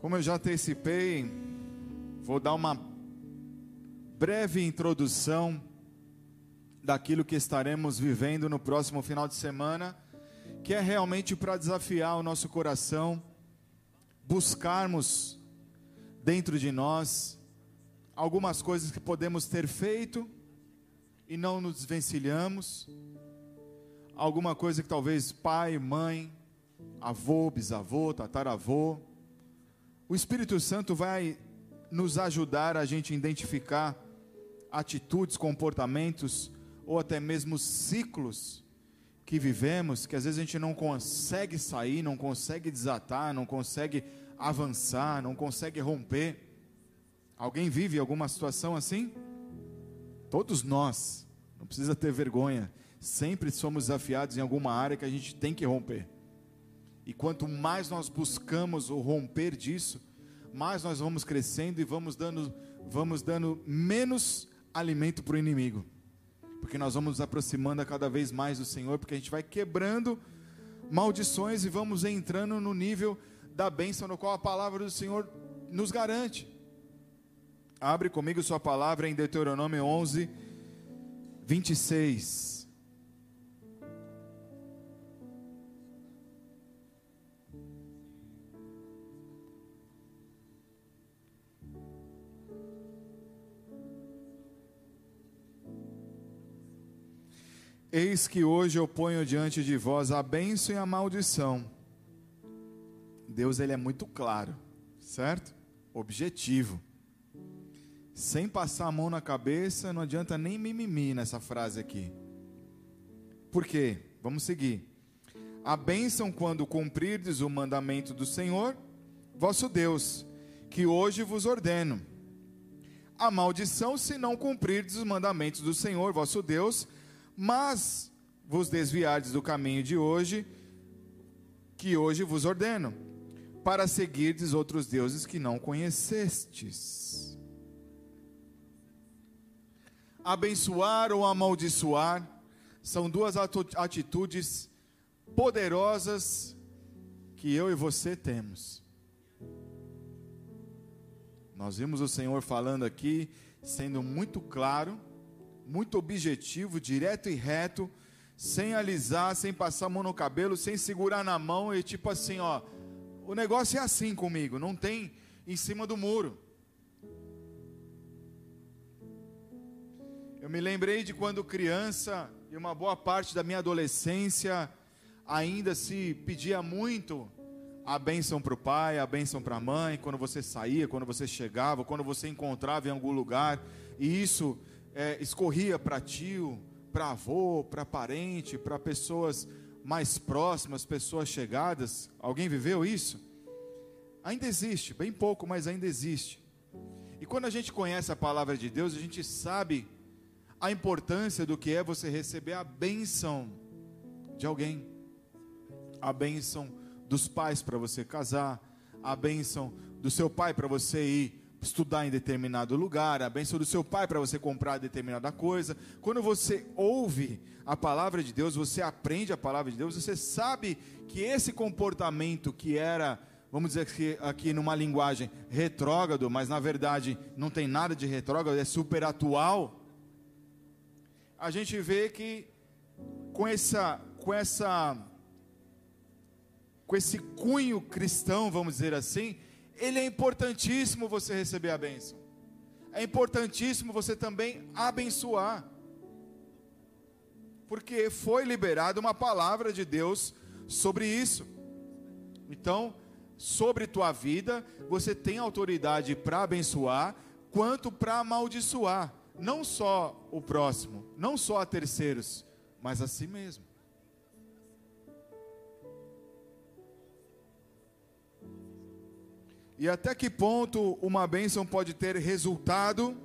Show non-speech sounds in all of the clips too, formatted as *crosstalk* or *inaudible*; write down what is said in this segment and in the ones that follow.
Como eu já antecipei, vou dar uma breve introdução daquilo que estaremos vivendo no próximo final de semana, que é realmente para desafiar o nosso coração, buscarmos dentro de nós algumas coisas que podemos ter feito e não nos desvencilhamos, alguma coisa que talvez pai, mãe, avô, bisavô, tataravô, o Espírito Santo vai nos ajudar a gente identificar atitudes, comportamentos ou até mesmo ciclos que vivemos, que às vezes a gente não consegue sair, não consegue desatar, não consegue avançar, não consegue romper. Alguém vive alguma situação assim? Todos nós, não precisa ter vergonha, sempre somos desafiados em alguma área que a gente tem que romper. E quanto mais nós buscamos o romper disso, mais nós vamos crescendo e vamos dando, vamos dando menos alimento para o inimigo. Porque nós vamos nos aproximando cada vez mais do Senhor, porque a gente vai quebrando maldições e vamos entrando no nível da bênção no qual a palavra do Senhor nos garante. Abre comigo sua palavra em Deuteronômio 11, 26. Eis que hoje eu ponho diante de vós a bênção e a maldição. Deus ele é muito claro, certo? Objetivo. Sem passar a mão na cabeça, não adianta nem mimimi nessa frase aqui. Por quê? Vamos seguir. A bênção quando cumprirdes o mandamento do Senhor, vosso Deus, que hoje vos ordeno. A maldição se não cumprirdes os mandamentos do Senhor, vosso Deus, mas vos desviardes do caminho de hoje, que hoje vos ordeno, para seguirdes outros deuses que não conhecestes. Abençoar ou amaldiçoar são duas atitudes poderosas que eu e você temos. Nós vimos o Senhor falando aqui, sendo muito claro muito objetivo, direto e reto, sem alisar, sem passar a mão no cabelo, sem segurar na mão e tipo assim, ó, o negócio é assim comigo, não tem em cima do muro. Eu me lembrei de quando criança e uma boa parte da minha adolescência ainda se pedia muito a bênção para o pai, a bênção para a mãe, quando você saía, quando você chegava, quando você encontrava em algum lugar, e isso é, escorria para tio, para avô, para parente, para pessoas mais próximas, pessoas chegadas. Alguém viveu isso? Ainda existe, bem pouco, mas ainda existe. E quando a gente conhece a palavra de Deus, a gente sabe a importância do que é você receber a bênção de alguém, a bênção dos pais para você casar, a bênção do seu pai para você ir estudar em determinado lugar, a bênção do seu pai para você comprar determinada coisa. Quando você ouve a palavra de Deus, você aprende a palavra de Deus, você sabe que esse comportamento que era, vamos dizer aqui, aqui numa linguagem retrógrado, mas na verdade não tem nada de retrógrado, é super atual. A gente vê que com essa com essa com esse cunho cristão, vamos dizer assim, ele é importantíssimo você receber a bênção. É importantíssimo você também abençoar. Porque foi liberada uma palavra de Deus sobre isso. Então, sobre tua vida, você tem autoridade para abençoar, quanto para amaldiçoar. Não só o próximo, não só a terceiros, mas a si mesmo. E até que ponto uma bênção pode ter resultado,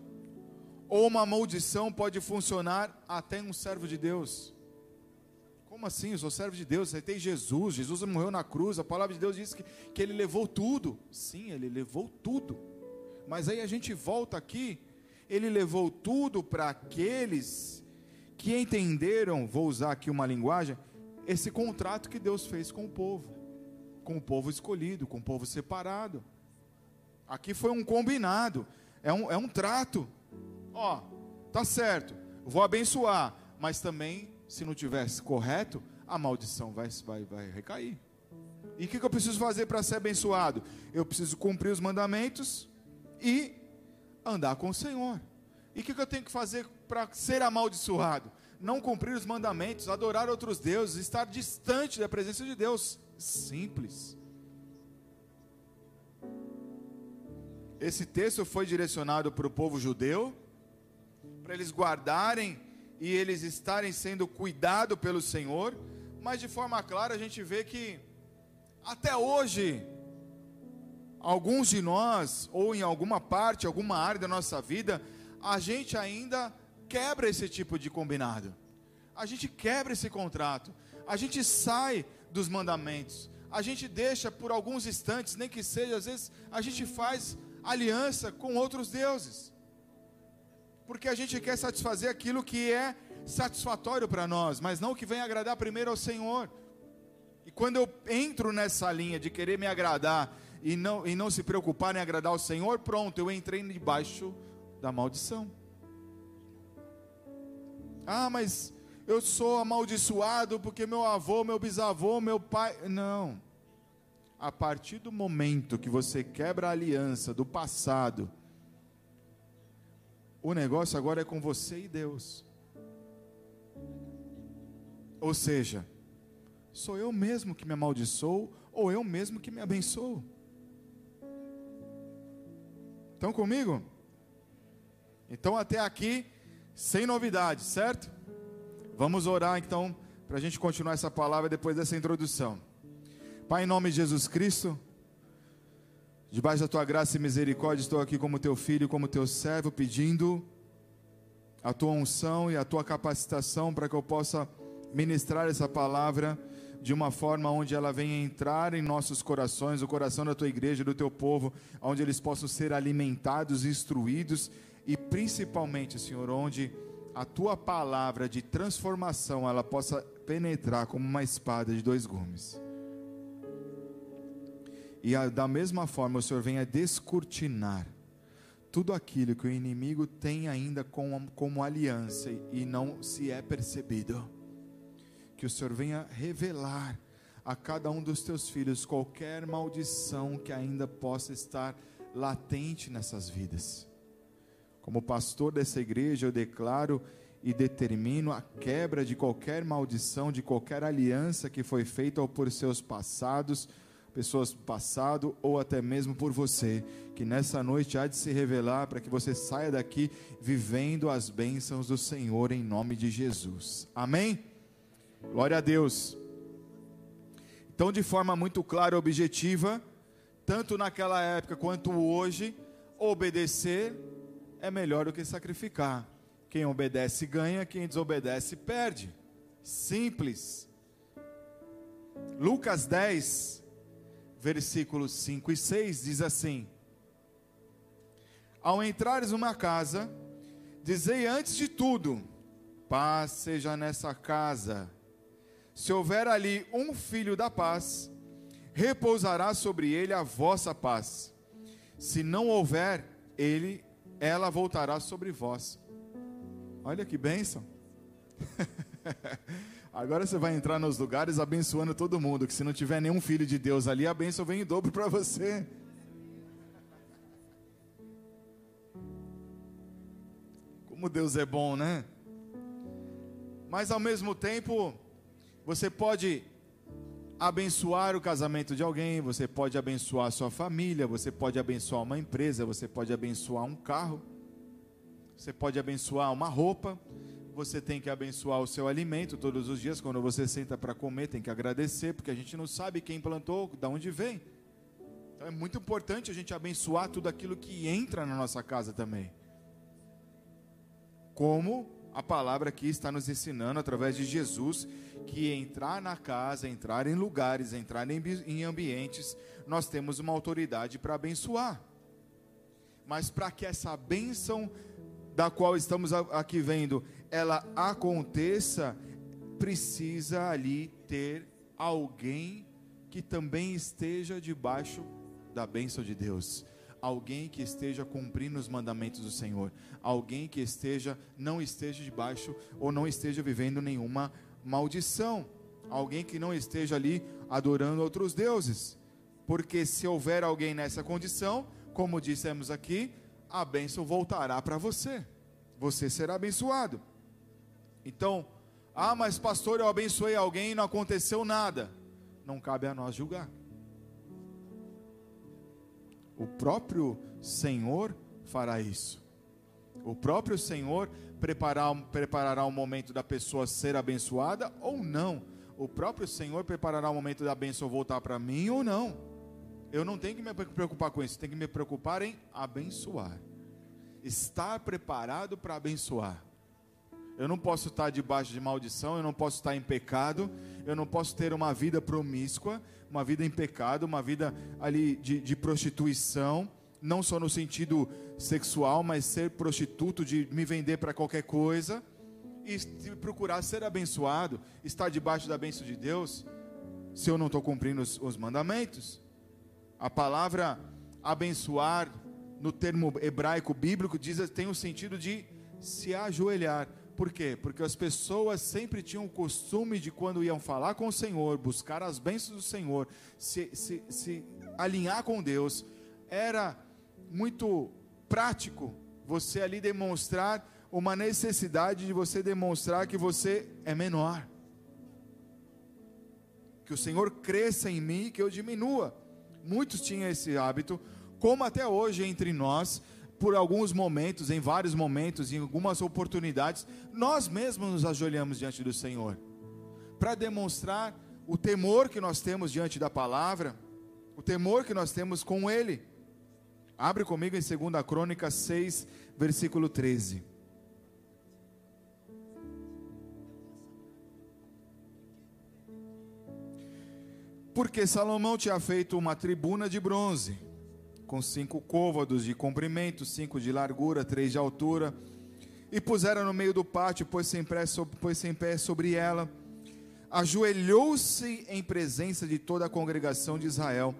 ou uma maldição pode funcionar até um servo de Deus? Como assim? Eu sou servo de Deus, aceitei Jesus, Jesus morreu na cruz, a palavra de Deus diz que, que ele levou tudo. Sim, ele levou tudo. Mas aí a gente volta aqui, ele levou tudo para aqueles que entenderam, vou usar aqui uma linguagem, esse contrato que Deus fez com o povo, com o povo escolhido, com o povo separado. Aqui foi um combinado, é um, é um trato. Ó, tá certo, vou abençoar, mas também, se não tivesse correto, a maldição vai, vai, vai recair. E o que, que eu preciso fazer para ser abençoado? Eu preciso cumprir os mandamentos e andar com o Senhor. E o que, que eu tenho que fazer para ser amaldiçoado? Não cumprir os mandamentos, adorar outros deuses, estar distante da presença de Deus. Simples. Esse texto foi direcionado para o povo judeu, para eles guardarem e eles estarem sendo cuidados pelo Senhor, mas de forma clara a gente vê que até hoje alguns de nós, ou em alguma parte, alguma área da nossa vida, a gente ainda quebra esse tipo de combinado. A gente quebra esse contrato. A gente sai dos mandamentos. A gente deixa por alguns instantes, nem que seja, às vezes a gente faz aliança com outros deuses. Porque a gente quer satisfazer aquilo que é satisfatório para nós, mas não o que vem agradar primeiro ao Senhor. E quando eu entro nessa linha de querer me agradar e não, e não se preocupar em agradar ao Senhor, pronto, eu entrei debaixo da maldição. Ah, mas eu sou amaldiçoado porque meu avô, meu bisavô, meu pai. Não. A partir do momento que você quebra a aliança do passado, o negócio agora é com você e Deus. Ou seja, sou eu mesmo que me amaldiçoo ou eu mesmo que me abençoo. Estão comigo? Então, até aqui, sem novidades, certo? Vamos orar então, para a gente continuar essa palavra depois dessa introdução. Pai, em nome de Jesus Cristo, debaixo da tua graça e misericórdia, estou aqui como teu filho, como teu servo, pedindo a tua unção e a tua capacitação para que eu possa ministrar essa palavra de uma forma onde ela venha entrar em nossos corações, o coração da tua igreja, do teu povo, onde eles possam ser alimentados, instruídos e principalmente, Senhor, onde a tua palavra de transformação ela possa penetrar como uma espada de dois gumes. E a, da mesma forma, o Senhor venha descortinar tudo aquilo que o inimigo tem ainda como, como aliança e não se é percebido. Que o Senhor venha revelar a cada um dos teus filhos qualquer maldição que ainda possa estar latente nessas vidas como pastor dessa igreja, eu declaro e determino a quebra de qualquer maldição, de qualquer aliança que foi feita por seus passados, pessoas do passado ou até mesmo por você, que nessa noite há de se revelar para que você saia daqui vivendo as bênçãos do Senhor em nome de Jesus. Amém? Glória a Deus. Então, de forma muito clara e objetiva, tanto naquela época quanto hoje, obedecer é melhor do que sacrificar. Quem obedece ganha, quem desobedece perde. Simples. Lucas 10, versículos 5 e 6 diz assim: Ao entrares numa casa, dizei antes de tudo: paz seja nessa casa. Se houver ali um filho da paz, repousará sobre ele a vossa paz. Se não houver, ele ela voltará sobre vós. Olha que bênção. *laughs* Agora você vai entrar nos lugares abençoando todo mundo, que se não tiver nenhum filho de Deus ali, a bênção vem em dobro para você. Como Deus é bom, né? Mas ao mesmo tempo, você pode abençoar o casamento de alguém, você pode abençoar a sua família, você pode abençoar uma empresa, você pode abençoar um carro, você pode abençoar uma roupa, você tem que abençoar o seu alimento todos os dias, quando você senta para comer, tem que agradecer, porque a gente não sabe quem plantou, de onde vem. Então é muito importante a gente abençoar tudo aquilo que entra na nossa casa também. Como a palavra aqui está nos ensinando através de Jesus que entrar na casa, entrar em lugares, entrar em ambientes, nós temos uma autoridade para abençoar. Mas para que essa bênção da qual estamos aqui vendo, ela aconteça, precisa ali ter alguém que também esteja debaixo da bênção de Deus. alguém que esteja cumprindo os mandamentos do Senhor, alguém que esteja não esteja debaixo ou não esteja vivendo nenhuma maldição, alguém que não esteja ali adorando outros deuses. Porque se houver alguém nessa condição, como dissemos aqui, a bênção voltará para você. Você será abençoado. Então, ah, mas pastor, eu abençoei alguém e não aconteceu nada. Não cabe a nós julgar o próprio Senhor fará isso. O próprio Senhor preparar, preparará o momento da pessoa ser abençoada ou não. O próprio Senhor preparará o momento da bênção voltar para mim ou não. Eu não tenho que me preocupar com isso, tenho que me preocupar em abençoar. Estar preparado para abençoar. Eu não posso estar debaixo de maldição, eu não posso estar em pecado, eu não posso ter uma vida promíscua, uma vida em pecado, uma vida ali de, de prostituição, não só no sentido sexual, mas ser prostituto, de me vender para qualquer coisa, e procurar ser abençoado, estar debaixo da bênção de Deus, se eu não estou cumprindo os, os mandamentos. A palavra abençoar, no termo hebraico bíblico, diz, tem o sentido de se ajoelhar. Por quê? Porque as pessoas sempre tinham o costume de, quando iam falar com o Senhor, buscar as bênçãos do Senhor, se, se, se alinhar com Deus, era muito prático você ali demonstrar uma necessidade de você demonstrar que você é menor. Que o Senhor cresça em mim que eu diminua. Muitos tinham esse hábito, como até hoje entre nós, por alguns momentos, em vários momentos, em algumas oportunidades, nós mesmos nos ajoelhamos diante do Senhor, para demonstrar o temor que nós temos diante da palavra, o temor que nós temos com Ele. Abre comigo em 2 Crônica 6, versículo 13. Porque Salomão tinha feito uma tribuna de bronze com cinco côvados de comprimento, cinco de largura, três de altura, e puseram no meio do pátio, pôs-se em pé, sobre, pôs em pé sobre ela, ajoelhou-se em presença de toda a congregação de Israel,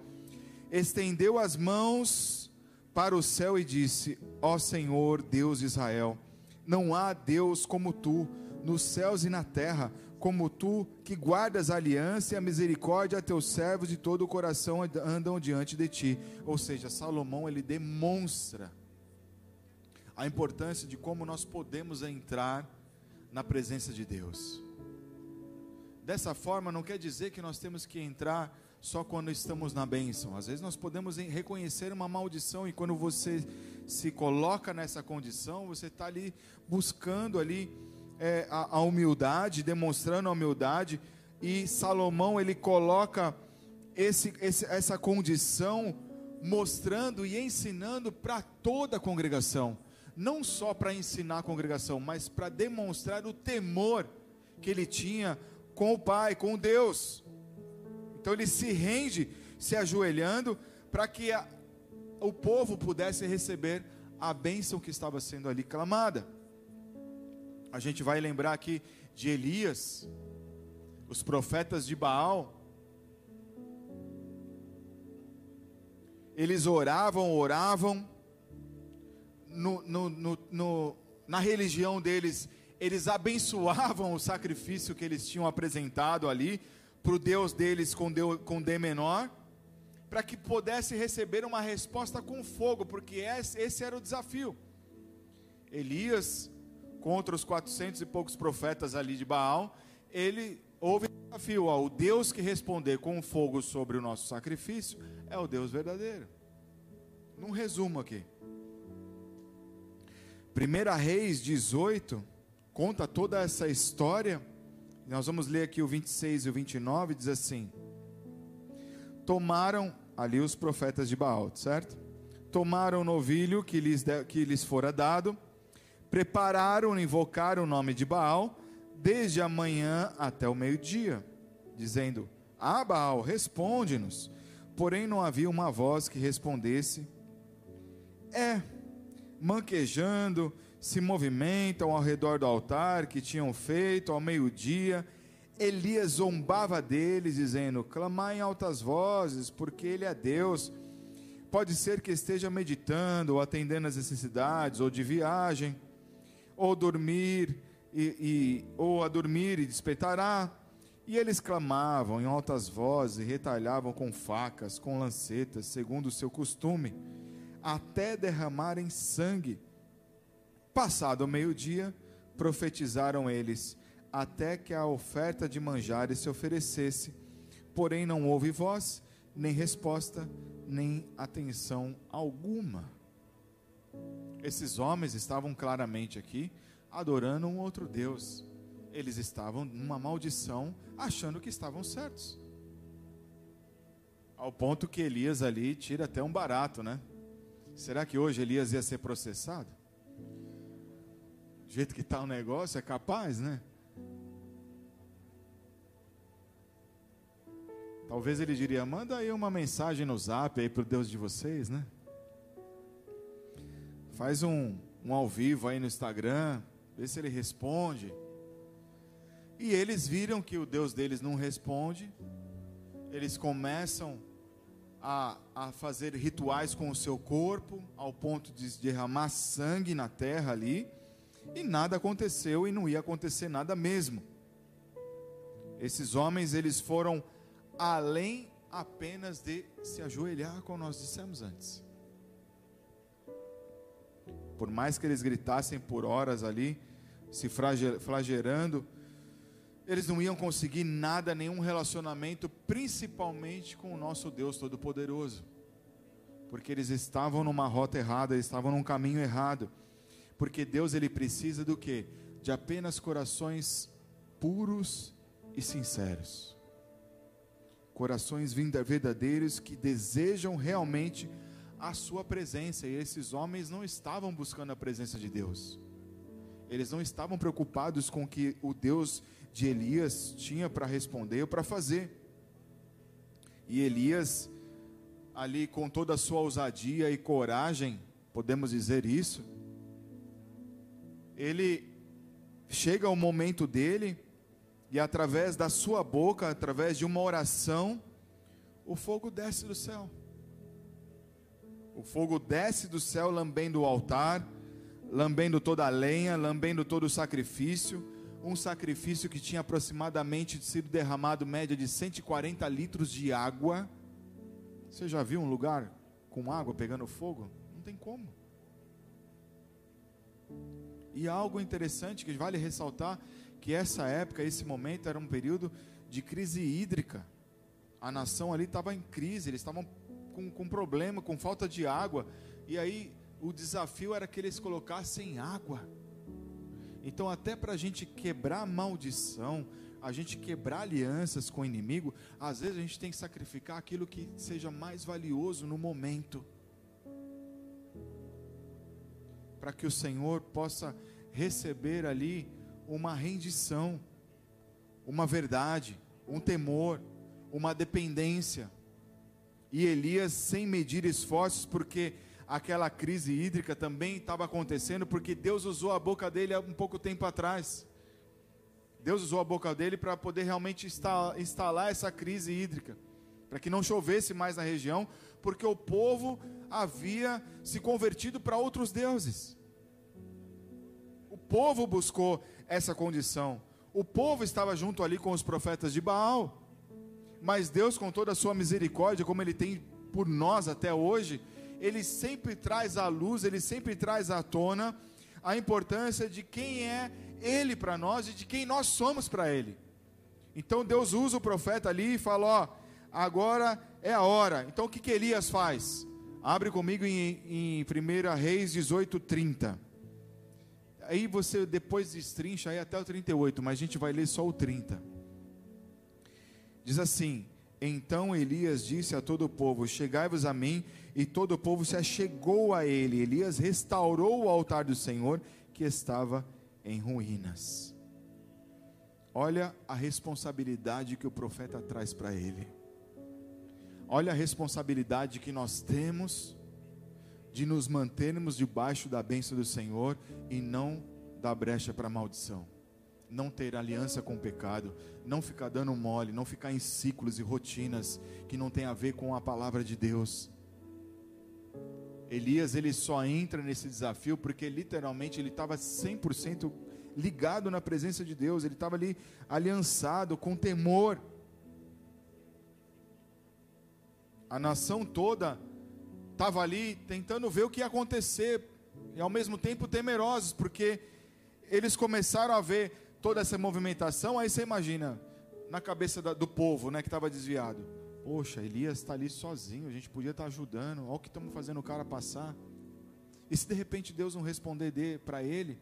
estendeu as mãos para o céu e disse: Ó Senhor, Deus de Israel, não há Deus como tu, nos céus e na terra, como tu, que guardas a aliança e a misericórdia a teus servos de todo o coração andam diante de ti. Ou seja, Salomão ele demonstra a importância de como nós podemos entrar na presença de Deus. Dessa forma, não quer dizer que nós temos que entrar só quando estamos na bênção. Às vezes nós podemos reconhecer uma maldição e quando você se coloca nessa condição, você está ali buscando ali é, a, a humildade, demonstrando a humildade, e Salomão ele coloca esse, esse, essa condição mostrando e ensinando para toda a congregação, não só para ensinar a congregação, mas para demonstrar o temor que ele tinha com o Pai, com Deus. Então ele se rende, se ajoelhando, para que a, o povo pudesse receber a bênção que estava sendo ali clamada. A gente vai lembrar aqui de Elias, os profetas de Baal. Eles oravam, oravam. No, no, no, no, na religião deles, eles abençoavam o sacrifício que eles tinham apresentado ali para o Deus deles com, Deus, com D menor, para que pudesse receber uma resposta com fogo, porque esse, esse era o desafio. Elias contra os 400 e poucos profetas ali de Baal, ele houve um desafio, ó, o Deus que responder com fogo sobre o nosso sacrifício é o Deus verdadeiro. Num resumo aqui. 1 Reis 18 conta toda essa história. Nós vamos ler aqui o 26 e o 29, diz assim: Tomaram ali os profetas de Baal, certo? Tomaram o novilho que lhes, que lhes fora dado prepararam e invocaram o nome de Baal desde a manhã até o meio-dia, dizendo: Ah, Baal, responde-nos. Porém, não havia uma voz que respondesse. É, manquejando, se movimentam ao redor do altar que tinham feito ao meio-dia. Elias zombava deles, dizendo: Clamai em altas vozes, porque ele é Deus. Pode ser que esteja meditando, ou atendendo às necessidades, ou de viagem, ou dormir, e, e, ou a dormir e despertará. E eles clamavam em altas vozes e retalhavam com facas, com lancetas, segundo o seu costume, até derramarem sangue. Passado o meio-dia, profetizaram eles, até que a oferta de manjares se oferecesse. Porém, não houve voz, nem resposta, nem atenção alguma. Esses homens estavam claramente aqui adorando um outro Deus. Eles estavam numa maldição, achando que estavam certos. Ao ponto que Elias ali tira até um barato, né? Será que hoje Elias ia ser processado? Do jeito que está o negócio, é capaz, né? Talvez ele diria: manda aí uma mensagem no zap aí para o Deus de vocês, né? Faz um, um ao vivo aí no Instagram, vê se ele responde. E eles viram que o Deus deles não responde, eles começam a, a fazer rituais com o seu corpo, ao ponto de derramar sangue na terra ali, e nada aconteceu e não ia acontecer nada mesmo. Esses homens, eles foram além apenas de se ajoelhar, como nós dissemos antes. Por mais que eles gritassem por horas ali, se flagelando, eles não iam conseguir nada, nenhum relacionamento, principalmente com o nosso Deus Todo-Poderoso, porque eles estavam numa rota errada, estavam num caminho errado, porque Deus ele precisa do que? De apenas corações puros e sinceros. Corações verdadeiros que desejam realmente a sua presença. E esses homens não estavam buscando a presença de Deus. Eles não estavam preocupados com o que o Deus de Elias tinha para responder ou para fazer. E Elias, ali com toda a sua ousadia e coragem, podemos dizer isso, ele chega ao momento dele e através da sua boca, através de uma oração, o fogo desce do céu. O fogo desce do céu, lambendo o altar, lambendo toda a lenha, lambendo todo o sacrifício. Um sacrifício que tinha aproximadamente sido derramado média de 140 litros de água. Você já viu um lugar com água pegando fogo? Não tem como. E algo interessante que vale ressaltar que essa época, esse momento era um período de crise hídrica. A nação ali estava em crise, eles estavam com, com problema, com falta de água. E aí o desafio era que eles colocassem água. Então, até para a gente quebrar maldição, a gente quebrar alianças com o inimigo, às vezes a gente tem que sacrificar aquilo que seja mais valioso no momento. Para que o Senhor possa receber ali uma rendição, uma verdade, um temor, uma dependência. E Elias, sem medir esforços, porque aquela crise hídrica também estava acontecendo, porque Deus usou a boca dele há um pouco tempo atrás. Deus usou a boca dele para poder realmente instalar essa crise hídrica, para que não chovesse mais na região, porque o povo havia se convertido para outros deuses. O povo buscou essa condição. O povo estava junto ali com os profetas de Baal, mas Deus, com toda a sua misericórdia, como Ele tem por nós até hoje, Ele sempre traz à luz, Ele sempre traz à tona a importância de quem é Ele para nós e de quem nós somos para Ele. Então Deus usa o profeta ali e fala: Ó, agora é a hora. Então o que, que Elias faz? Abre comigo em, em 1 Reis 18, 30. Aí você depois destrincha aí até o 38, mas a gente vai ler só o 30. Diz assim: Então Elias disse a todo o povo: Chegai-vos a mim. E todo o povo se achegou a ele. Elias restaurou o altar do Senhor que estava em ruínas. Olha a responsabilidade que o profeta traz para ele. Olha a responsabilidade que nós temos de nos mantermos debaixo da bênção do Senhor e não dar brecha para maldição. Não ter aliança com o pecado, não ficar dando mole, não ficar em ciclos e rotinas que não tem a ver com a palavra de Deus. Elias ele só entra nesse desafio porque literalmente ele estava 100% ligado na presença de Deus, ele estava ali aliançado com temor. A nação toda estava ali tentando ver o que ia acontecer e ao mesmo tempo temerosos, porque eles começaram a ver toda essa movimentação. Aí você imagina, na cabeça do povo né, que estava desviado: Poxa, Elias está ali sozinho, a gente podia estar tá ajudando, olha o que estamos fazendo o cara passar. E se de repente Deus não responder para ele,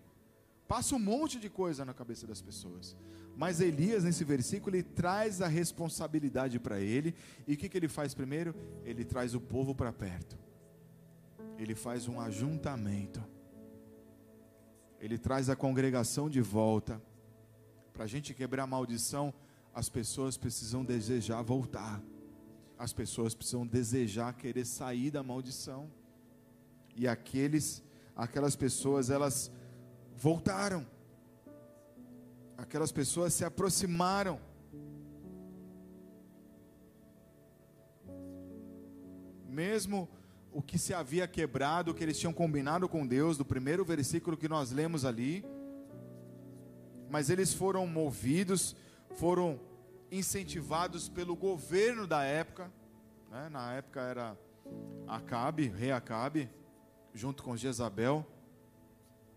passa um monte de coisa na cabeça das pessoas. Mas Elias, nesse versículo, ele traz a responsabilidade para ele. E o que, que ele faz primeiro? Ele traz o povo para perto. Ele faz um ajuntamento. Ele traz a congregação de volta. Para a gente quebrar a maldição, as pessoas precisam desejar voltar. As pessoas precisam desejar querer sair da maldição. E aqueles, aquelas pessoas, elas voltaram aquelas pessoas se aproximaram. Mesmo o que se havia quebrado, o que eles tinham combinado com Deus, do primeiro versículo que nós lemos ali, mas eles foram movidos, foram incentivados pelo governo da época, né? na época era Acabe, rei Acabe, junto com Jezabel,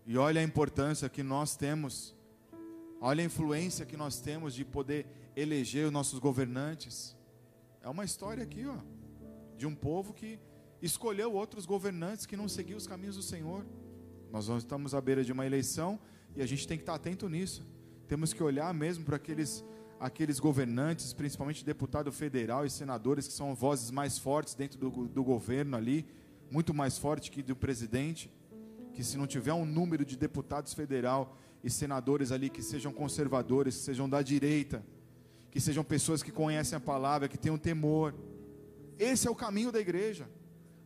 e olha a importância que nós temos Olha a influência que nós temos de poder eleger os nossos governantes. É uma história aqui, ó, de um povo que escolheu outros governantes que não seguiam os caminhos do Senhor. Nós estamos à beira de uma eleição e a gente tem que estar atento nisso. Temos que olhar mesmo para aqueles aqueles governantes, principalmente deputado federal e senadores que são vozes mais fortes dentro do, do governo ali, muito mais forte que do presidente, que se não tiver um número de deputados federal e senadores ali que sejam conservadores, que sejam da direita, que sejam pessoas que conhecem a palavra, que tenham temor. Esse é o caminho da igreja.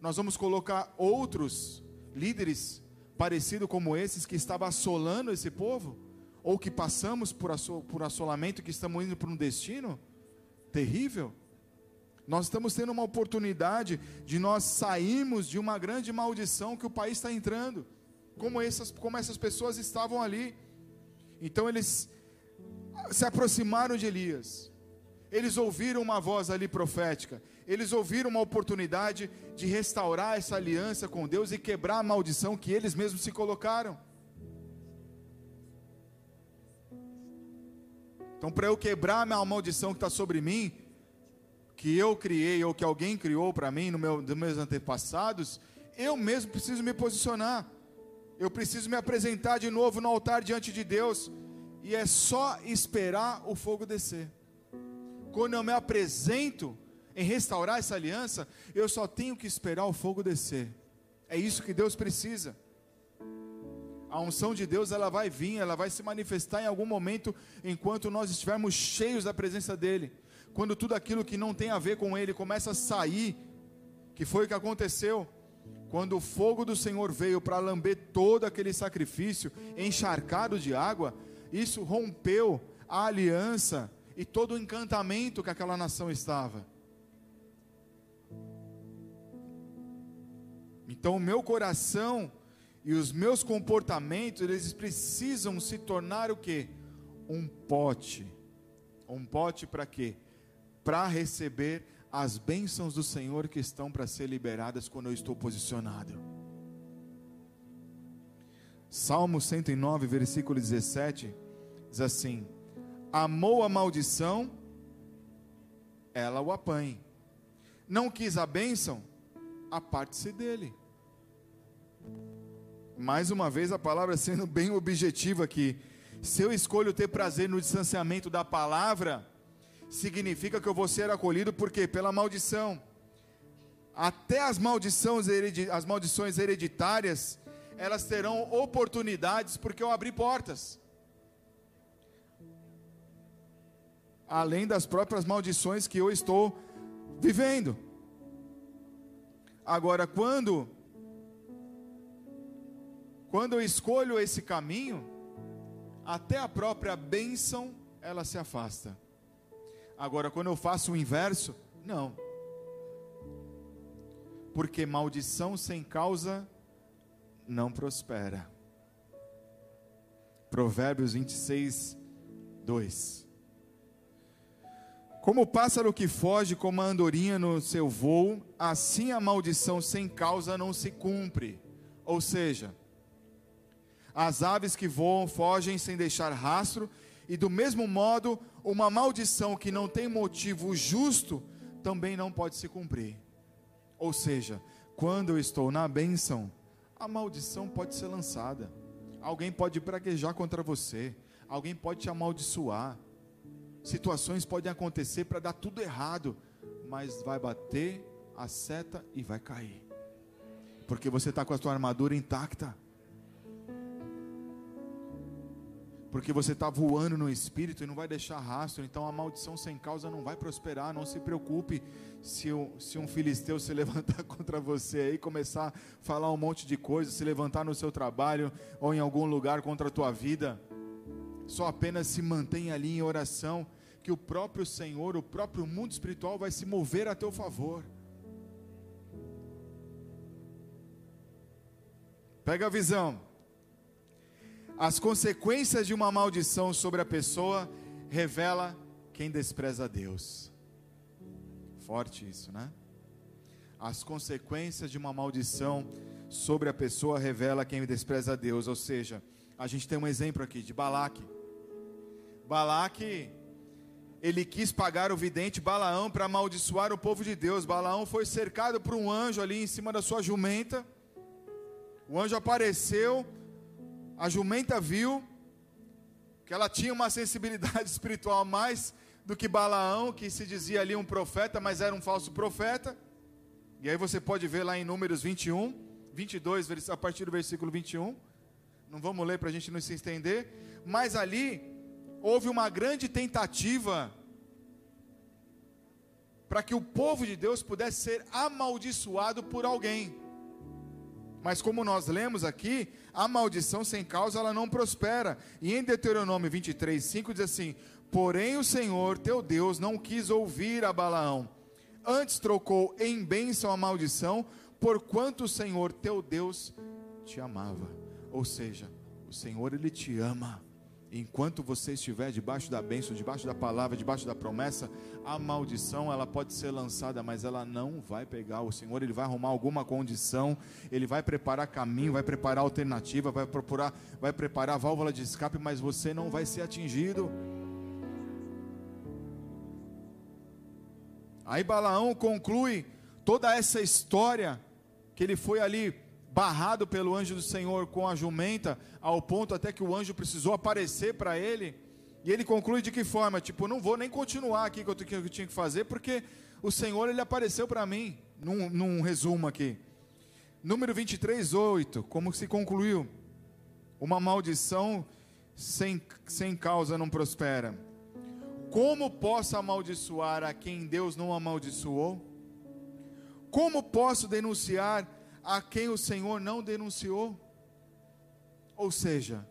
Nós vamos colocar outros líderes parecidos como esses que estavam assolando esse povo, ou que passamos por, assol, por assolamento, que estamos indo para um destino terrível. Nós estamos tendo uma oportunidade de nós sairmos de uma grande maldição que o país está entrando como essas, como essas pessoas estavam ali. Então eles se aproximaram de Elias. Eles ouviram uma voz ali profética. Eles ouviram uma oportunidade de restaurar essa aliança com Deus e quebrar a maldição que eles mesmos se colocaram. Então, para eu quebrar a maldição que está sobre mim, que eu criei ou que alguém criou para mim no meu, dos meus antepassados, eu mesmo preciso me posicionar eu preciso me apresentar de novo no altar diante de Deus, e é só esperar o fogo descer. Quando eu me apresento em restaurar essa aliança, eu só tenho que esperar o fogo descer. É isso que Deus precisa. A unção de Deus ela vai vir, ela vai se manifestar em algum momento enquanto nós estivermos cheios da presença dele. Quando tudo aquilo que não tem a ver com ele começa a sair, que foi o que aconteceu quando o fogo do Senhor veio para lamber todo aquele sacrifício encharcado de água, isso rompeu a aliança e todo o encantamento que aquela nação estava. Então, o meu coração e os meus comportamentos, eles precisam se tornar o que? Um pote. Um pote para quê? Para receber as bênçãos do Senhor que estão para ser liberadas quando eu estou posicionado. Salmo 109, versículo 17, diz assim: Amou a maldição, ela o apanhe. Não quis a bênção, aparte-se dele. Mais uma vez a palavra sendo bem objetiva aqui. Se eu escolho ter prazer no distanciamento da palavra, significa que eu vou ser acolhido porque pela maldição. Até as maldições, as maldições hereditárias, elas terão oportunidades porque eu abri portas. Além das próprias maldições que eu estou vivendo. Agora, quando quando eu escolho esse caminho, até a própria bênção ela se afasta. Agora, quando eu faço o inverso, não. porque maldição sem causa não prospera. Provérbios 26, 2. Como o pássaro que foge como a andorinha no seu voo, assim a maldição sem causa não se cumpre. Ou seja, as aves que voam fogem sem deixar rastro, e do mesmo modo, uma maldição que não tem motivo justo também não pode se cumprir. Ou seja, quando eu estou na bênção, a maldição pode ser lançada. Alguém pode praguejar contra você, alguém pode te amaldiçoar. Situações podem acontecer para dar tudo errado, mas vai bater a seta e vai cair, porque você está com a sua armadura intacta. Porque você está voando no espírito e não vai deixar rastro, então a maldição sem causa não vai prosperar. Não se preocupe se, se um filisteu se *laughs* levantar contra você aí, começar a falar um monte de coisas, se levantar no seu trabalho ou em algum lugar contra a tua vida. Só apenas se mantenha ali em oração, que o próprio Senhor, o próprio mundo espiritual vai se mover a teu favor. Pega a visão. As consequências de uma maldição sobre a pessoa revela quem despreza a Deus. Forte isso, né? As consequências de uma maldição sobre a pessoa revela quem despreza a Deus. Ou seja, a gente tem um exemplo aqui de Balaque. Balaque, ele quis pagar o vidente Balaão para amaldiçoar o povo de Deus. Balaão foi cercado por um anjo ali em cima da sua jumenta. O anjo apareceu a jumenta viu que ela tinha uma sensibilidade *laughs* espiritual mais do que Balaão, que se dizia ali um profeta, mas era um falso profeta. E aí você pode ver lá em Números 21, 22, a partir do versículo 21. Não vamos ler para a gente não se estender. Mas ali houve uma grande tentativa para que o povo de Deus pudesse ser amaldiçoado por alguém. Mas como nós lemos aqui, a maldição sem causa ela não prospera. E em Deuteronômio 23, 5 diz assim: Porém o Senhor teu Deus não quis ouvir a Balaão, antes trocou em bênção a maldição, porquanto o Senhor teu Deus te amava. Ou seja, o Senhor ele te ama enquanto você estiver debaixo da bênção, debaixo da palavra, debaixo da promessa, a maldição ela pode ser lançada, mas ela não vai pegar. O Senhor ele vai arrumar alguma condição, ele vai preparar caminho, vai preparar alternativa, vai procurar, vai preparar válvula de escape, mas você não vai ser atingido. Aí Balaão conclui toda essa história que ele foi ali barrado pelo anjo do Senhor com a jumenta, ao ponto até que o anjo precisou aparecer para ele. E ele conclui de que forma? Tipo, não vou nem continuar aqui o que eu tinha que fazer, porque o Senhor ele apareceu para mim, num, num resumo aqui. Número 23, 8, como se concluiu? Uma maldição sem, sem causa não prospera. Como posso amaldiçoar a quem Deus não amaldiçoou? Como posso denunciar a quem o Senhor não denunciou. Ou seja,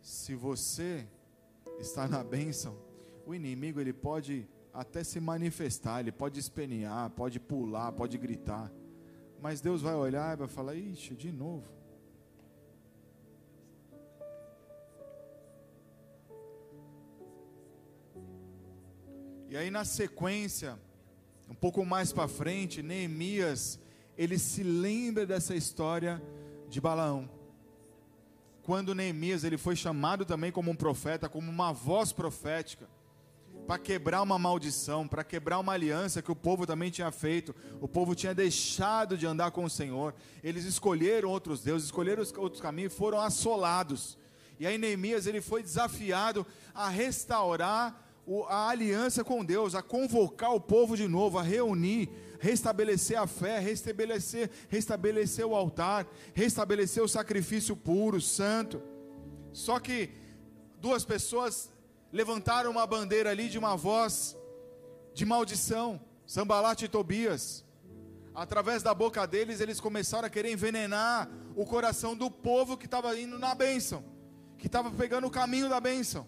se você está na bênção, o inimigo ele pode até se manifestar, ele pode espenear, pode pular, pode gritar, mas Deus vai olhar e vai falar: Ixi, de novo. E aí na sequência, um pouco mais para frente, Neemias ele se lembra dessa história de Balaão. Quando Neemias ele foi chamado também como um profeta, como uma voz profética, para quebrar uma maldição, para quebrar uma aliança que o povo também tinha feito. O povo tinha deixado de andar com o Senhor. Eles escolheram outros deuses, escolheram outros caminhos, foram assolados. E aí Neemias ele foi desafiado a restaurar a aliança com Deus, a convocar o povo de novo, a reunir restabelecer a fé, restabelecer, restabelecer o altar, restabelecer o sacrifício puro, santo. Só que duas pessoas levantaram uma bandeira ali de uma voz de maldição, Sambalat e Tobias. Através da boca deles, eles começaram a querer envenenar o coração do povo que estava indo na bênção, que estava pegando o caminho da bênção.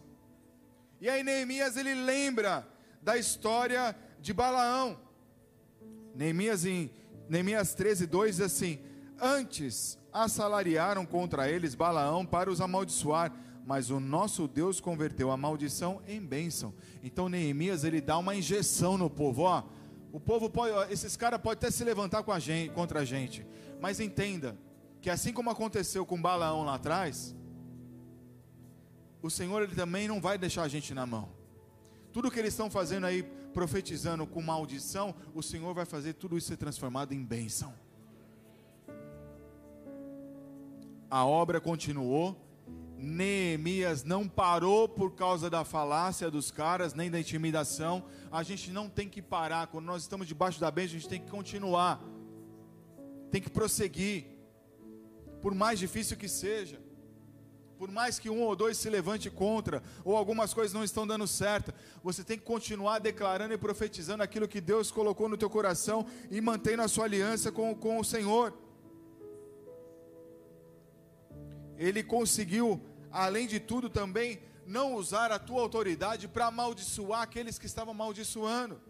E aí Neemias ele lembra da história de Balaão. Neemias em Neemias 13, 2 diz assim: Antes assalariaram contra eles Balaão para os amaldiçoar, mas o nosso Deus converteu a maldição em bênção. Então Neemias ele dá uma injeção no povo, ó. O povo pode, esses caras podem até se levantar com a gente, contra a gente, mas entenda que assim como aconteceu com Balaão lá atrás, o Senhor ele também não vai deixar a gente na mão. Tudo que eles estão fazendo aí, profetizando com maldição, o Senhor vai fazer tudo isso ser transformado em bênção. A obra continuou. Neemias não parou por causa da falácia dos caras, nem da intimidação. A gente não tem que parar. Quando nós estamos debaixo da bênção, a gente tem que continuar. Tem que prosseguir. Por mais difícil que seja por mais que um ou dois se levante contra, ou algumas coisas não estão dando certo, você tem que continuar declarando e profetizando aquilo que Deus colocou no teu coração e mantendo a sua aliança com, com o Senhor. Ele conseguiu, além de tudo, também não usar a tua autoridade para amaldiçoar aqueles que estavam amaldiçoando.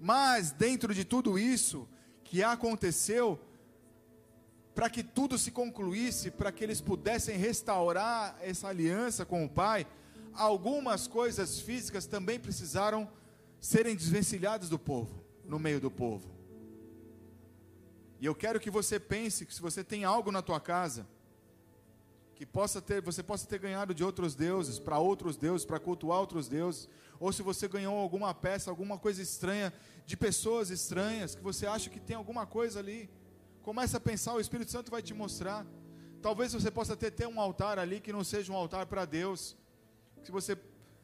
Mas dentro de tudo isso que aconteceu, para que tudo se concluísse, para que eles pudessem restaurar essa aliança com o Pai, algumas coisas físicas também precisaram serem desvencilhadas do povo, no meio do povo. E eu quero que você pense que se você tem algo na tua casa que possa ter, você possa ter ganhado de outros deuses, para outros deuses, para cultuar outros deuses, ou se você ganhou alguma peça, alguma coisa estranha de pessoas estranhas, que você acha que tem alguma coisa ali, Começa a pensar, o Espírito Santo vai te mostrar. Talvez você possa ter, ter um altar ali que não seja um altar para Deus. Se você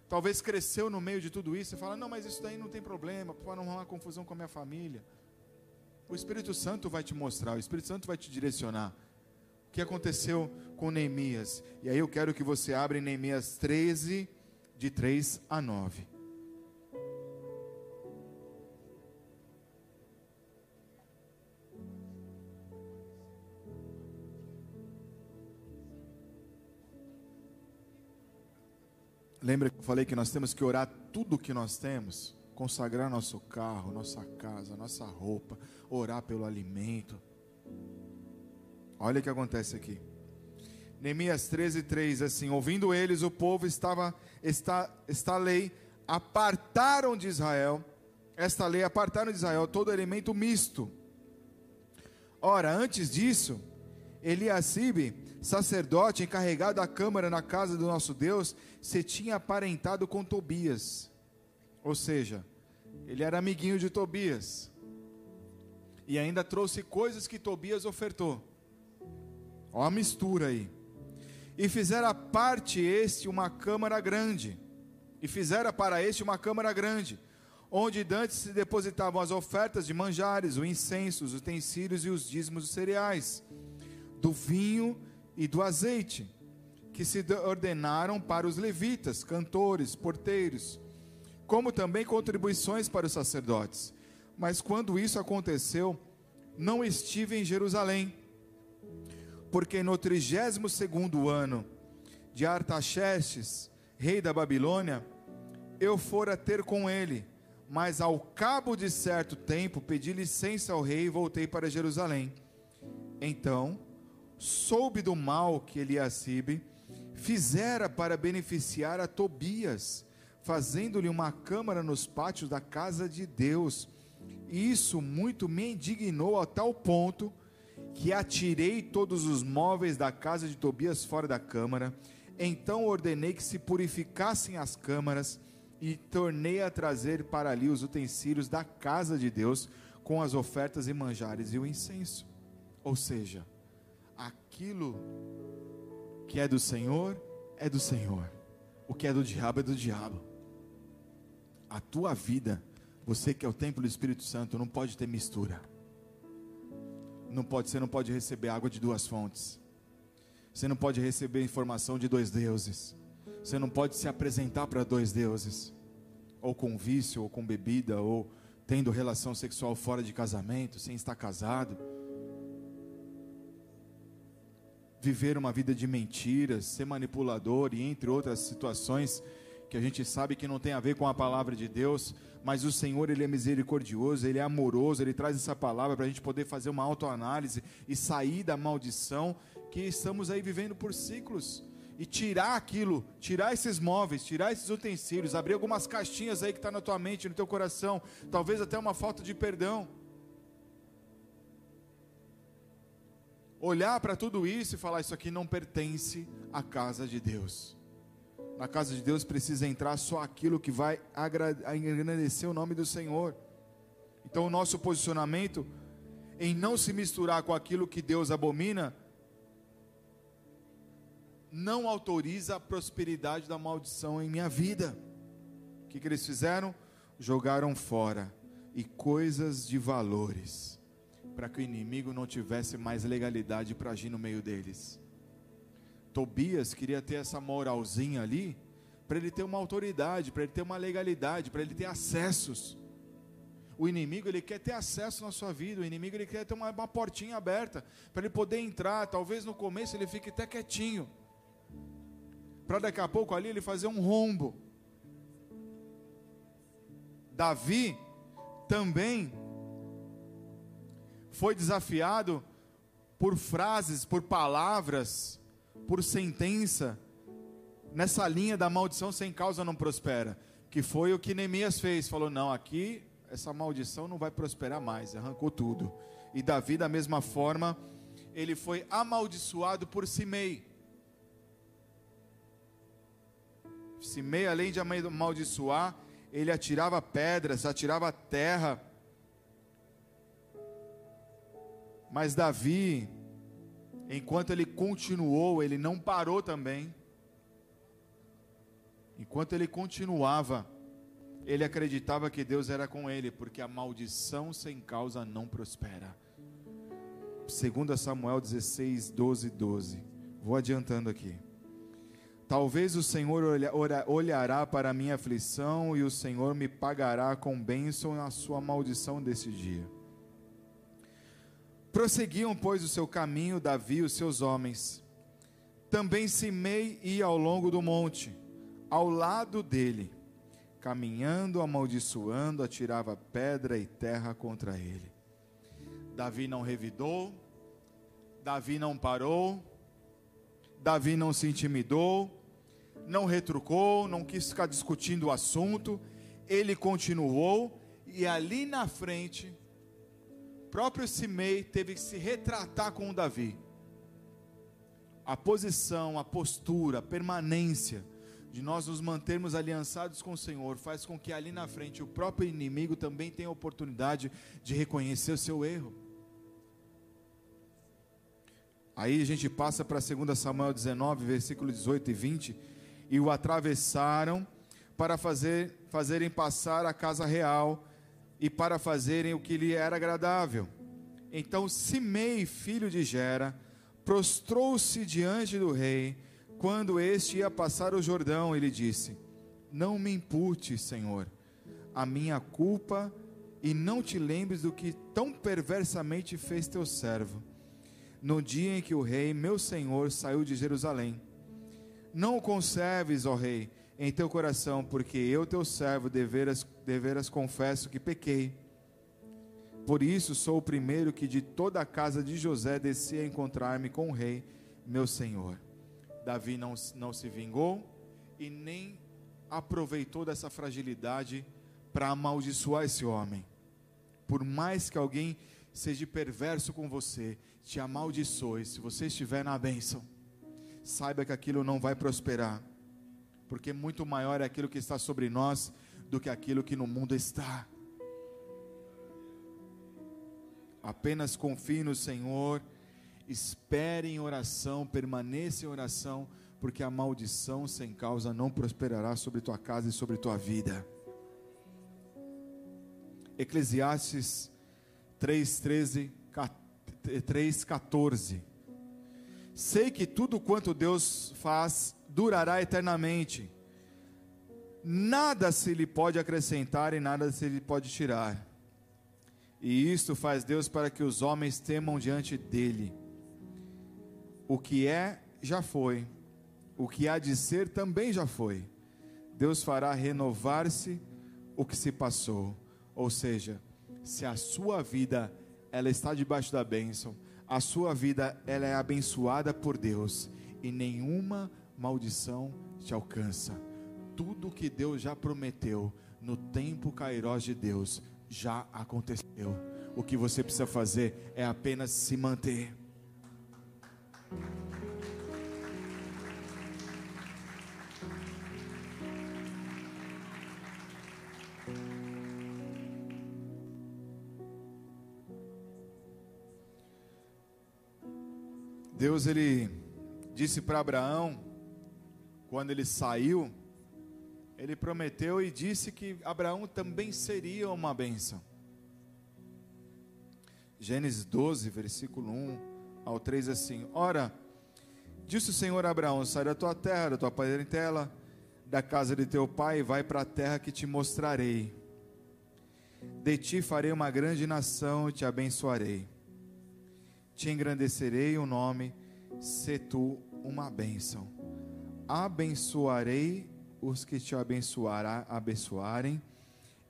talvez cresceu no meio de tudo isso e fala, não, mas isso daí não tem problema, para não arrumar confusão com a minha família. O Espírito Santo vai te mostrar, o Espírito Santo vai te direcionar. O que aconteceu com Neemias? E aí eu quero que você abra em Neemias 13, de 3 a 9. Lembra que eu falei que nós temos que orar tudo o que nós temos? Consagrar nosso carro, nossa casa, nossa roupa, orar pelo alimento. Olha o que acontece aqui. Neemias 13, 3, assim, ouvindo eles, o povo estava, esta, esta lei, apartaram de Israel, esta lei apartaram de Israel todo elemento misto. Ora, antes disso, Eliasibe sacerdote encarregado da câmara na casa do nosso Deus, se tinha aparentado com Tobias. Ou seja, ele era amiguinho de Tobias. E ainda trouxe coisas que Tobias ofertou. Ó a mistura aí. E fizera parte este uma câmara grande. E fizera para este uma câmara grande, onde dantes se depositavam as ofertas de manjares, o incenso, os utensílios e os dízimos dos cereais, do vinho e do azeite, que se ordenaram para os levitas, cantores, porteiros, como também contribuições para os sacerdotes. Mas quando isso aconteceu, não estive em Jerusalém, porque no trigésimo segundo ano de Artaxerxes, rei da Babilônia, eu fora ter com ele, mas ao cabo de certo tempo pedi licença ao rei e voltei para Jerusalém. Então soube do mal que Eliasibe fizera para beneficiar a Tobias, fazendo-lhe uma câmara nos pátios da casa de Deus. Isso muito me indignou a tal ponto que atirei todos os móveis da casa de Tobias fora da câmara. Então ordenei que se purificassem as câmaras e tornei a trazer para ali os utensílios da casa de Deus com as ofertas e manjares e o incenso. Ou seja, aquilo que é do Senhor, é do Senhor. O que é do diabo, é do diabo. A tua vida, você que é o templo do Espírito Santo, não pode ter mistura. Não pode, você não pode receber água de duas fontes. Você não pode receber informação de dois deuses. Você não pode se apresentar para dois deuses. Ou com vício, ou com bebida, ou tendo relação sexual fora de casamento, sem estar casado viver uma vida de mentiras, ser manipulador e entre outras situações que a gente sabe que não tem a ver com a palavra de Deus, mas o Senhor, Ele é misericordioso, Ele é amoroso, Ele traz essa palavra para a gente poder fazer uma autoanálise e sair da maldição que estamos aí vivendo por ciclos. E tirar aquilo, tirar esses móveis, tirar esses utensílios, abrir algumas caixinhas aí que está na tua mente, no teu coração, talvez até uma falta de perdão. Olhar para tudo isso e falar: Isso aqui não pertence à casa de Deus. Na casa de Deus precisa entrar só aquilo que vai agradecer o nome do Senhor. Então, o nosso posicionamento em não se misturar com aquilo que Deus abomina, não autoriza a prosperidade da maldição em minha vida. O que, que eles fizeram? Jogaram fora e coisas de valores, para que o inimigo não tivesse mais legalidade para agir no meio deles. Tobias queria ter essa moralzinha ali, para ele ter uma autoridade, para ele ter uma legalidade, para ele ter acessos. O inimigo ele quer ter acesso na sua vida, o inimigo ele quer ter uma, uma portinha aberta para ele poder entrar. Talvez no começo ele fique até quietinho, para daqui a pouco ali ele fazer um rombo. Davi também foi desafiado por frases, por palavras por sentença, nessa linha da maldição sem causa não prospera, que foi o que Neemias fez, falou: "Não, aqui essa maldição não vai prosperar mais", arrancou tudo. E Davi da mesma forma, ele foi amaldiçoado por Simei. Simei, além de amaldiçoar, ele atirava pedras, atirava terra. Mas Davi, Enquanto ele continuou, ele não parou também. Enquanto ele continuava, ele acreditava que Deus era com ele, porque a maldição sem causa não prospera. 2 Samuel 16, 12, 12. Vou adiantando aqui. Talvez o Senhor olhará para a minha aflição e o Senhor me pagará com bênção na sua maldição desse dia. Prosseguiam, pois, o seu caminho Davi e os seus homens. Também Simei ia ao longo do monte, ao lado dele, caminhando, amaldiçoando, atirava pedra e terra contra ele. Davi não revidou, Davi não parou, Davi não se intimidou, não retrucou, não quis ficar discutindo o assunto, ele continuou, e ali na frente, próprio Simei teve que se retratar com o Davi. A posição, a postura, a permanência de nós nos mantermos aliançados com o Senhor faz com que ali na frente o próprio inimigo também tenha a oportunidade de reconhecer o seu erro. Aí a gente passa para 2 Samuel 19, versículo 18 e 20, e o atravessaram para fazer, fazerem passar a casa real e para fazerem o que lhe era agradável. Então Simei, filho de Gera, prostrou-se diante do rei, quando este ia passar o Jordão, ele disse: Não me impute, Senhor, a minha culpa, e não te lembres do que tão perversamente fez teu servo, no dia em que o rei, meu senhor, saiu de Jerusalém. Não o conserves, ó rei, em teu coração, porque eu, teu servo, deveras, deveras confesso que pequei. Por isso sou o primeiro que de toda a casa de José desci a encontrar-me com o rei, meu senhor. Davi não, não se vingou e nem aproveitou dessa fragilidade para amaldiçoar esse homem. Por mais que alguém seja perverso com você, te amaldiçoe, se você estiver na bênção, saiba que aquilo não vai prosperar porque muito maior é aquilo que está sobre nós do que aquilo que no mundo está. Apenas confie no Senhor, espere em oração, permaneça em oração, porque a maldição sem causa não prosperará sobre tua casa e sobre tua vida. Eclesiastes 3:13 3:14 Sei que tudo quanto Deus faz durará eternamente. Nada se lhe pode acrescentar e nada se lhe pode tirar. E isto faz Deus para que os homens temam diante dele. O que é, já foi. O que há de ser também já foi. Deus fará renovar-se o que se passou. Ou seja, se a sua vida ela está debaixo da bênção, a sua vida ela é abençoada por Deus e nenhuma maldição te alcança. Tudo que Deus já prometeu no tempo cairós de Deus já aconteceu. O que você precisa fazer é apenas se manter. Deus ele disse para Abraão quando ele saiu, ele prometeu e disse que Abraão também seria uma bênção. Gênesis 12, versículo 1 ao 3 assim: Ora, disse o Senhor a Abraão: Sai da tua terra, da tua parentela, da casa de teu pai, e vai para a terra que te mostrarei. De ti farei uma grande nação e te abençoarei. Te engrandecerei o nome, se tu uma bênção. Abençoarei os que te abençoará, abençoarem,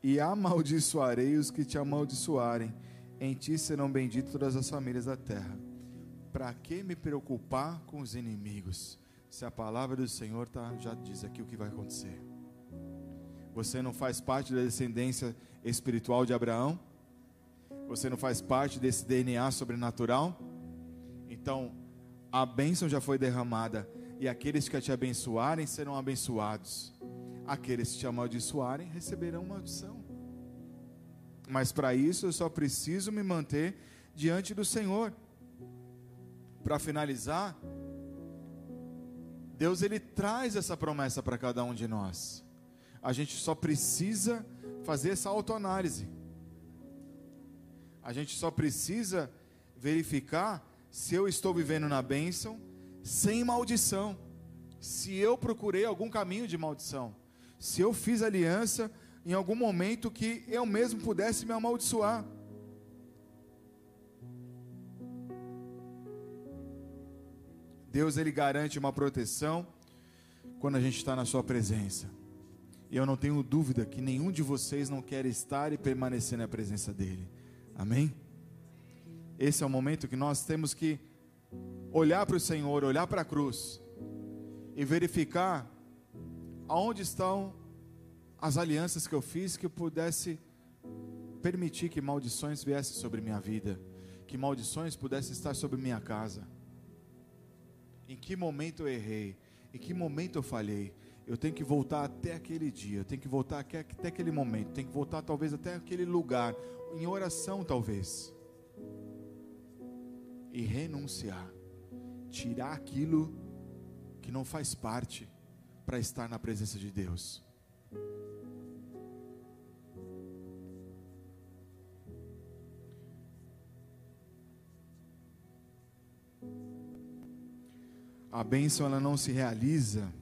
e amaldiçoarei os que te amaldiçoarem. Em ti serão benditas todas as famílias da terra. Para que me preocupar com os inimigos? Se a palavra do Senhor tá, já diz aqui o que vai acontecer. Você não faz parte da descendência espiritual de Abraão? Você não faz parte desse DNA sobrenatural? Então, a bênção já foi derramada e aqueles que te abençoarem serão abençoados. Aqueles que te amaldiçoarem receberão maldição. Mas para isso eu só preciso me manter diante do Senhor. Para finalizar, Deus ele traz essa promessa para cada um de nós. A gente só precisa fazer essa autoanálise. A gente só precisa verificar se eu estou vivendo na bênção sem maldição, se eu procurei algum caminho de maldição, se eu fiz aliança em algum momento que eu mesmo pudesse me amaldiçoar. Deus ele garante uma proteção quando a gente está na sua presença. E eu não tenho dúvida que nenhum de vocês não quer estar e permanecer na presença dele. Amém? Esse é o momento que nós temos que olhar para o Senhor, olhar para a cruz e verificar aonde estão as alianças que eu fiz que eu pudesse permitir que maldições viessem sobre minha vida, que maldições pudessem estar sobre minha casa. Em que momento eu errei? Em que momento eu falhei? Eu tenho que voltar até aquele dia, eu tenho que voltar até aquele momento, tenho que voltar talvez até aquele lugar, em oração talvez, e renunciar tirar aquilo que não faz parte para estar na presença de Deus. A bênção ela não se realiza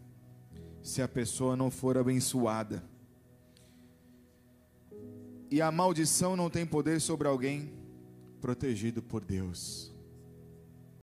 se a pessoa não for abençoada. E a maldição não tem poder sobre alguém protegido por Deus.